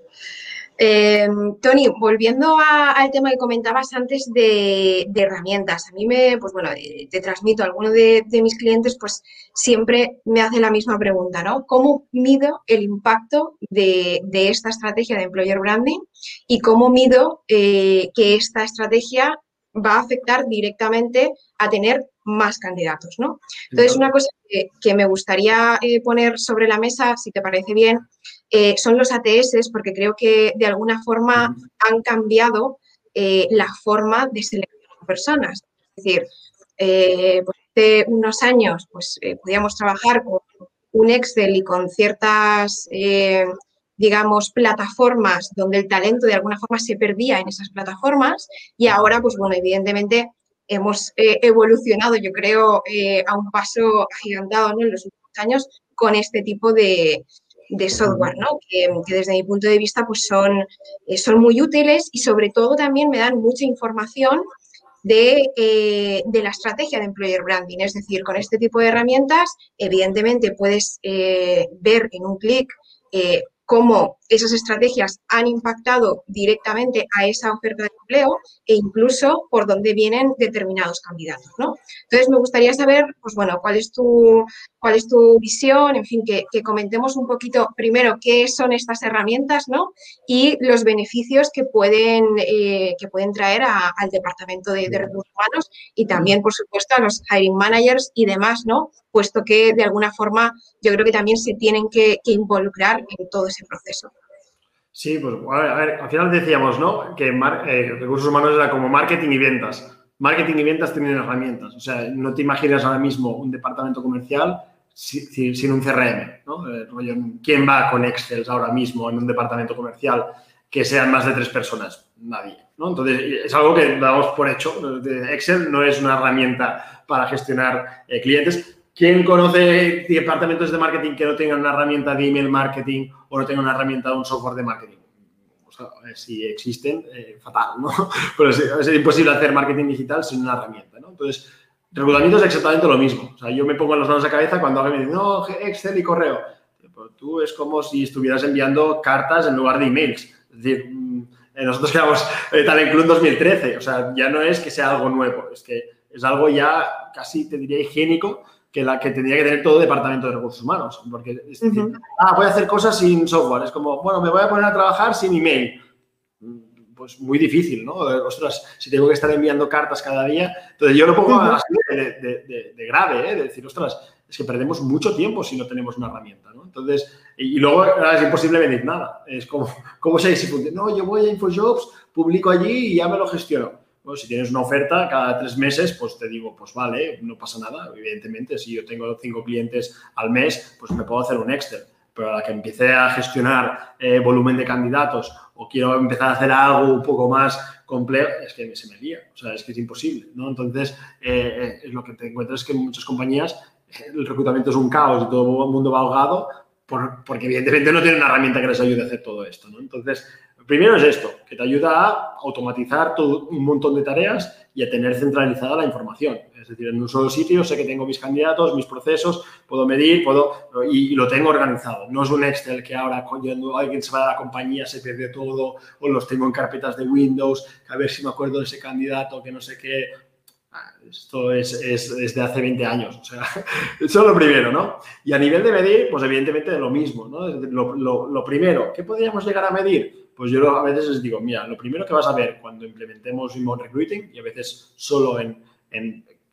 Em, Tony, volviendo al tema que comentabas antes de, herramientas, a mí me, pues bueno, eh, te transmito, alguno de, mis clientes pues siempre me hace la misma pregunta, ¿no? ¿Cómo mido el impacto de, esta estrategia de employer branding y cómo mido eh, que esta estrategia va a afectar directamente a tener más candidatos, ¿no? Entonces, una cosa que, me gustaría eh, poner sobre la mesa, si te parece bien, eh, son los ATS, porque creo que de alguna forma han cambiado eh, la forma de seleccionar personas. Es decir, pues hace unos años pues, podíamos trabajar con un Excel y con ciertas digamos, plataformas donde el talento de alguna forma se perdía en esas plataformas y ahora, pues bueno, evidentemente hemos eh, evolucionado, yo creo, eh, a un paso agigantado en los últimos años con este tipo de, software, ¿no? que, desde mi punto de vista pues son, eh, son muy útiles y sobre todo también me dan mucha información de, de, la estrategia de employer branding. Es decir, con este tipo de herramientas, evidentemente puedes ver en un clic cómo esas estrategias han impactado directamente a esa oferta de empleo e incluso por dónde vienen determinados candidatos, ¿no? Entonces, me gustaría saber, pues bueno, cuál es tu, cuál es tu visión, en fin, que, comentemos un poquito primero qué son estas herramientas, ¿no? Y los beneficios que pueden, eh, que pueden traer al Departamento de, Recursos Humanos y también, por supuesto, a los hiring managers y demás, ¿no? Puesto que, de alguna forma, yo creo que también se tienen que, que involucrar en todo ese proceso. Sí, pues a ver, al final decíamos, ¿no? Que eh, recursos humanos era como marketing y ventas. Marketing y ventas tienen herramientas. O sea, no te imaginas ahora mismo un departamento comercial sin, un CRM, ¿no? ¿Quién va con Excel ahora mismo en un departamento comercial que sean más de tres personas? Nadie, ¿no? Entonces, es algo que damos por hecho. Excel no es una herramienta para gestionar eh, clientes. ¿Quién conoce departamentos de marketing que no tengan una herramienta de email marketing o no tengan una herramienta de un software de marketing? O sea, si existen, eh, fatal, ¿no? Pero es, imposible hacer marketing digital sin una herramienta, ¿no? Entonces, reclutamiento es exactamente lo mismo. O sea, yo me pongo en las manos de cabeza cuando alguien me dice, no, Excel y correo. Pues tú es como si estuvieras enviando cartas en lugar de emails. Es decir, mm, eh, nosotros quedamos eh, Talent Club en 2013. O sea, ya no es que sea algo nuevo, es que es algo ya casi, te diría, higiénico que la que tendría que tener todo departamento de recursos humanos. Porque es decir, ah, voy a hacer cosas sin software. Es como, bueno, me voy a poner a trabajar sin email. Pues muy difícil, ¿no? Ostras, si tengo que estar enviando cartas cada día. Entonces yo lo pongo así de, de, grave, ¿eh? De decir, ostras, es que perdemos mucho tiempo si no tenemos una herramienta, ¿no? Entonces, y, luego es imposible venir nada. Es como, ¿cómo si funciona? No, yo voy a InfoJobs, publico allí y ya me lo gestiono si tienes una oferta cada tres meses, pues te digo, pues vale, no pasa nada. Evidentemente, si yo tengo cinco clientes al mes, pues me puedo hacer un Excel. Pero a la que empiece a gestionar eh, volumen de candidatos o quiero empezar a hacer algo un poco más complejo, es que se me lía. O sea, es que es imposible, ¿no? Entonces, eh, eh, lo que te encuentras es que en muchas compañías el reclutamiento es un caos y todo el mundo va ahogado porque evidentemente no tienen una herramienta que les ayude a hacer todo esto, ¿no? Entonces, Primero es esto, que te ayuda a automatizar todo un montón de tareas y a tener centralizada la información. Es decir, en un solo sitio sé que tengo mis candidatos, mis procesos, puedo medir, puedo y, lo tengo organizado. No es un Excel que ahora cuando alguien se va a la compañía se pierde todo o los tengo en carpetas de Windows, a ver si me acuerdo de ese candidato, que no sé qué. Ah, esto es, es, de hace 20 años. O sea, eso es lo primero, ¿no? Y a nivel de medir, pues evidentemente lo mismo, ¿no? Lo, lo, lo primero, ¿qué podríamos llegar a medir? Pues yo a veces les digo, mira, lo primero que vas a ver cuando implementemos Remote Recruiting, y a veces solo en,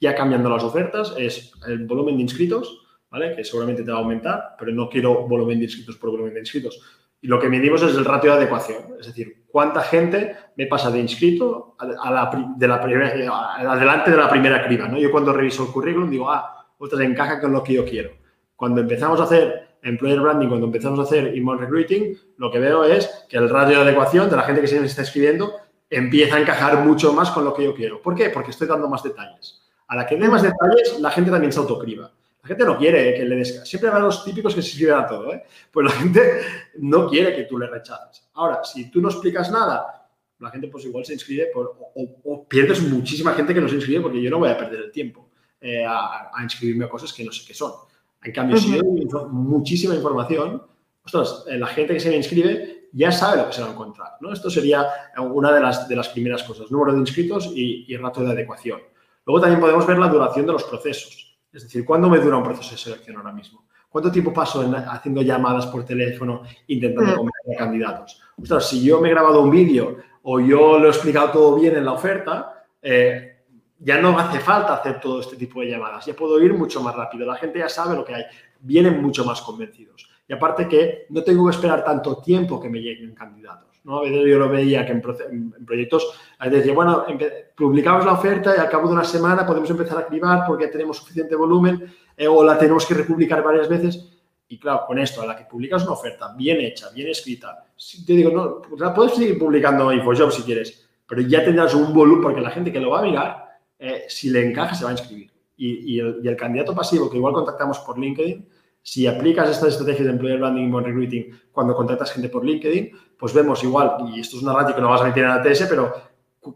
ya cambiando las ofertas, es el volumen de inscritos, ¿vale? Que seguramente te va a aumentar, pero no quiero volumen de inscritos por volumen de inscritos. Y lo que medimos es el ratio de adecuación, es decir, cuánta gente me pasa de inscrito a, la, de la primera, adelante de la primera criba, ¿no? Yo cuando reviso el currículum digo, ah, ostras, encaja con lo que yo quiero. Cuando empezamos a hacer employer branding, cuando empezamos a hacer email recruiting, lo que veo es que el radio de adecuación de la gente que se está escribiendo empieza a encajar mucho más con lo que yo quiero. ¿Por qué? Porque estoy dando más detalles. A la que dé más detalles, la gente también se autocriba. La gente no quiere que le des... Siempre van los típicos que se escriben a todo, ¿eh? Pues la gente no quiere que tú le rechaces. Ahora, si tú no explicas nada, la gente pues igual se inscribe por, o, pierdes muchísima gente que no se inscribe porque yo no voy a perder el tiempo eh, a, a inscribirme a cosas que no sé qué son. En cambio, si yo doy muchísima información, ostras, eh, la gente que se me inscribe ya sabe lo que se va a encontrar. ¿no? Esto sería una de las, de las primeras cosas, número de inscritos y, y rato de adecuación. Luego también podemos ver la duración de los procesos. Es decir, ¿cuándo me dura un proceso de selección ahora mismo? ¿Cuánto tiempo paso haciendo llamadas por teléfono intentando mm. convencer a candidatos? Ostras, si yo me he grabado un vídeo o yo lo he explicado todo bien en la oferta, eh, ya no hace falta hacer todo este tipo de llamadas, ya puedo ir mucho más rápido, la gente ya sabe lo que hay, vienen mucho más convencidos. Y aparte que no tengo que esperar tanto tiempo que me lleguen candidatos. ¿no? A veces yo lo veía que en, proyectos, a veces decía, bueno, publicamos la oferta y al cabo de una semana podemos empezar a cribar porque tenemos suficiente volumen eh, o la tenemos que republicar varias veces. Y claro, con esto, a la que publicas una oferta bien hecha, bien escrita, te digo, no, la puedes seguir publicando InfoJob si quieres, pero ya tendrás un volumen, porque la gente que lo va a mirar eh, si le encaja, se va a inscribir. Y, el, candidato pasivo, que igual contactamos por LinkedIn, si aplicas esta estrategia de employer branding y recruiting cuando contactas gente por LinkedIn, pues vemos igual, y esto es una ratio que no vas a meter en ATS, pero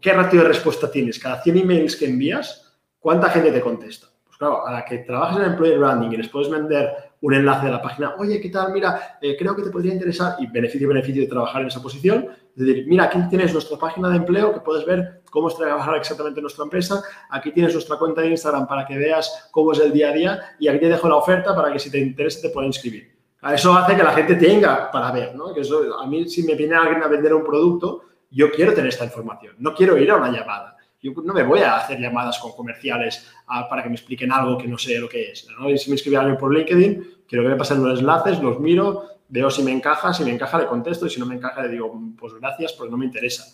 ¿qué ratio de respuesta tienes? Cada 100 emails que envías, ¿cuánta gente te contesta? Pues claro, a la que trabajas en Employer Branding y les puedes vender un enlace de la página, oye, ¿qué tal? Mira, eh, creo que te podría interesar y beneficio beneficio de trabajar en esa posición. Es decir, mira, aquí tienes nuestra página de empleo que puedes ver cómo es trabajar exactamente nuestra empresa. Aquí tienes nuestra cuenta de Instagram para que veas cómo es el día a día y aquí te dejo la oferta para que si te interesa te pueda inscribir. Eso hace que la gente tenga para ver, ¿no? Que eso, a mí, si me viene alguien a vender un producto, yo quiero tener esta información, no quiero ir a una llamada. Yo no me voy a hacer llamadas con comerciales para que me expliquen algo que no sé lo que es. ¿no? Y si me escribe alguien por LinkedIn, quiero que me pasen los enlaces, los miro, veo si me encaja, si me encaja le contesto y si no me encaja le digo, pues gracias, porque no me interesa.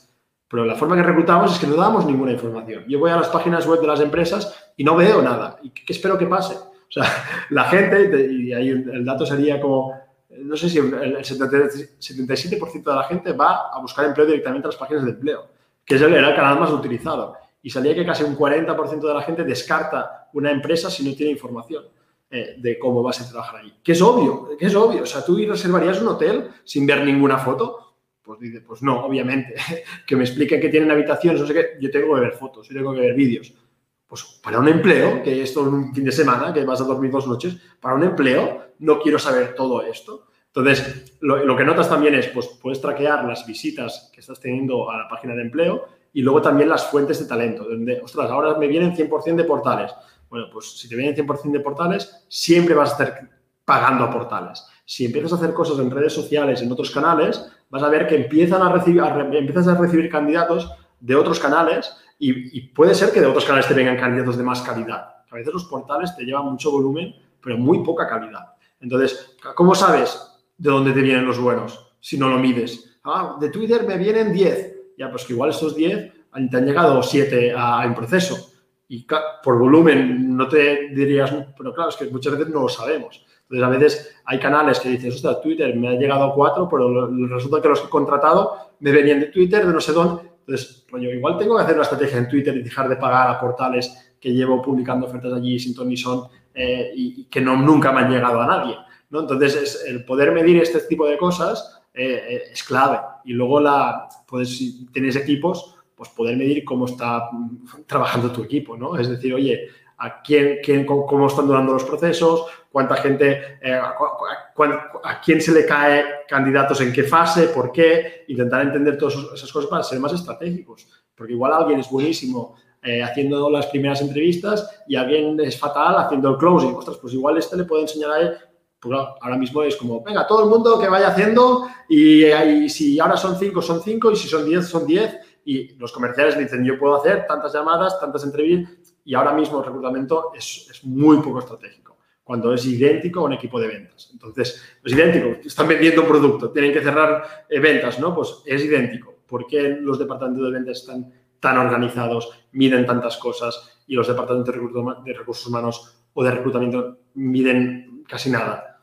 Pero la forma que reclutamos es que no damos ninguna información. Yo voy a las páginas web de las empresas y no veo nada. ¿Y qué espero que pase? O sea, la gente, y ahí el dato sería como, no sé si el 77% de la gente va a buscar empleo directamente a las páginas de empleo, que era el canal más utilizado. Y salía que casi un 40% de la gente descarta una empresa si no tiene información eh, de cómo vas a trabajar ahí. Que es obvio, que es obvio. O sea, tú reservarías un hotel sin ver ninguna foto. Pues dice, pues no, obviamente. que me expliquen que tienen habitaciones, no sé qué. Yo tengo que ver fotos, yo tengo que ver vídeos pues para un empleo, que esto es un fin de semana, que vas a dormir dos noches, para un empleo no quiero saber todo esto. Entonces, lo, que notas también es, pues puedes traquear las visitas que estás teniendo a la página de empleo y luego también las fuentes de talento, donde, ostras, ahora me vienen 100% de portales. Bueno, pues si te vienen 100% de portales, siempre vas a estar pagando a portales. Si empiezas a hacer cosas en redes sociales, en otros canales, vas a ver que empiezan a recibir, empiezas a recibir candidatos de otros canales y, puede ser que de otros canales te vengan candidatos de más calidad. A veces los portales te llevan mucho volumen, pero muy poca calidad. Entonces, ¿cómo sabes de dónde te vienen los buenos si no lo mides? Ah, de Twitter me vienen 10. Ya, pues que igual estos 10 te han llegado 7 en proceso. Y por volumen no te dirías, pero claro, es que muchas veces no lo sabemos. Entonces, a veces hay canales que dices, ostras, Twitter me ha llegado 4, pero resulta que los que he contratado me venían de Twitter, de no sé dónde. Entonces, yo igual tengo que hacer una estrategia en Twitter y dejar de pagar a portales que llevo publicando ofertas allí sin ton ni son eh, y, que no, nunca me han llegado a nadie. ¿no? Entonces, es, el poder medir este tipo de cosas eh, eh, es clave. Y luego, la, puedes, si tienes equipos, pues poder medir cómo está mm, trabajando tu equipo. ¿no? Es decir, oye, a quién, quién, cómo están durando los procesos, cuánta gente, eh, a, quién se le cae candidatos en qué fase, por qué, intentar entender todas esas cosas para ser más estratégicos. Porque igual alguien es buenísimo haciendo las primeras entrevistas y alguien es fatal haciendo el closing. Ostras, pues igual este le puede enseñar a él. Pues ahora mismo es como, venga, todo el mundo que vaya haciendo y, y si ahora son cinco, son cinco y si son diez, son diez. Y los comerciales dicen, yo puedo hacer tantas llamadas, tantas entrevistas y ahora mismo el reclutamiento es, es muy poco estratégico cuando es idéntico a un equipo de ventas. Entonces, es idéntico, están vendiendo un producto, tienen que cerrar eh, ventas, ¿no? Pues es idéntico. ¿Por qué los departamentos de ventas están tan organizados, miden tantas cosas y los departamentos de recursos humanos o de reclutamiento miden casi nada?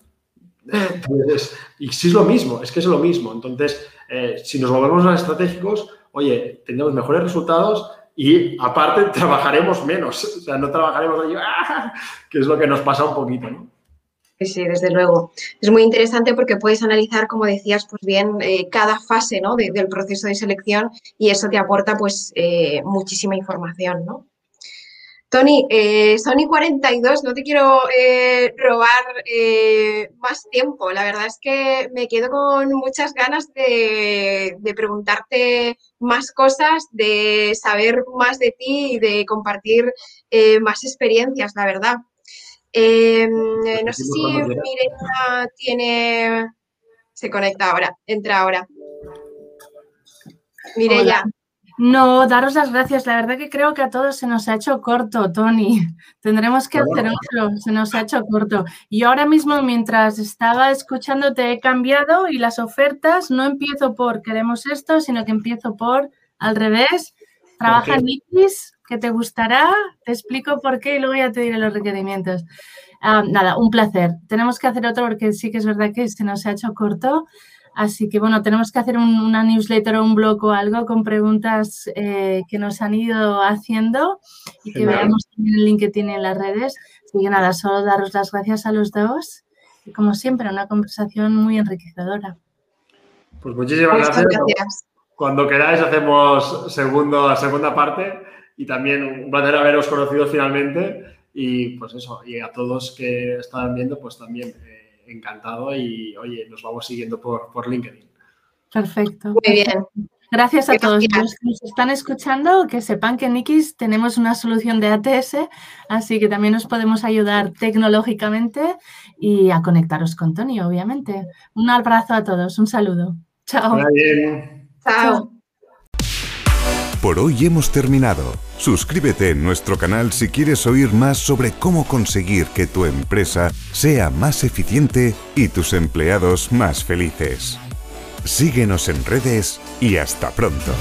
Y si es lo mismo, es que es lo mismo. Entonces, eh, si nos volvemos a estratégicos, oye, tendremos mejores resultados y aparte trabajaremos menos, o sea, no trabajaremos allí, ¡ah! que es lo que nos pasa un poquito, ¿no? Sí, desde luego. Es muy interesante porque puedes analizar, como decías, pues bien, eh, cada fase ¿no? del proceso de selección y eso te aporta pues eh, muchísima información, ¿no? Tony, eh, Sony 42, no te quiero eh, robar eh, más tiempo. La verdad es que me quedo con muchas ganas de, preguntarte más cosas, de saber más de ti y de compartir más experiencias, la verdad. Em, no sé si Mireia tiene... Se conecta ahora, entra ahora. Mireia. No, daros las gracias. La verdad que creo que a todos se nos ha hecho corto, Tony. Tendremos que hacer otro. Se nos ha hecho corto. Y ahora mismo, mientras estaba escuchándote, he cambiado y las ofertas no empiezo por queremos esto, sino que empiezo por al revés. Trabaja en X, que te gustará. Te explico por qué y luego ya te diré los requerimientos. Ah, nada, un placer. Tenemos que hacer otro porque sí que es verdad que se nos ha hecho corto. Así que bueno, tenemos que hacer una newsletter o un blog o algo con preguntas eh, que nos han ido haciendo y que veamos también el link que tiene en las redes. Así que nada, solo daros las gracias a los dos y como siempre, una conversación muy enriquecedora. Pues muchísimas gracias. Cuando queráis hacemos segundo, segunda parte y también un placer haberos conocido finalmente y pues eso, y a todos que estaban viendo, pues también eh, encantado y oye, nos vamos siguiendo por, por LinkedIn. Perfecto. Muy bien. Gracias a todos los que nos están escuchando, que sepan que en Nikis tenemos una solución de ATS, así que también os podemos ayudar tecnológicamente y a conectaros con Tony, obviamente. Un abrazo a todos, un saludo. Chao. Chao. Por hoy hemos terminado. Suscríbete en nuestro canal si quieres oír más sobre cómo conseguir que tu empresa sea más eficiente y tus empleados más felices. Síguenos en redes y hasta pronto.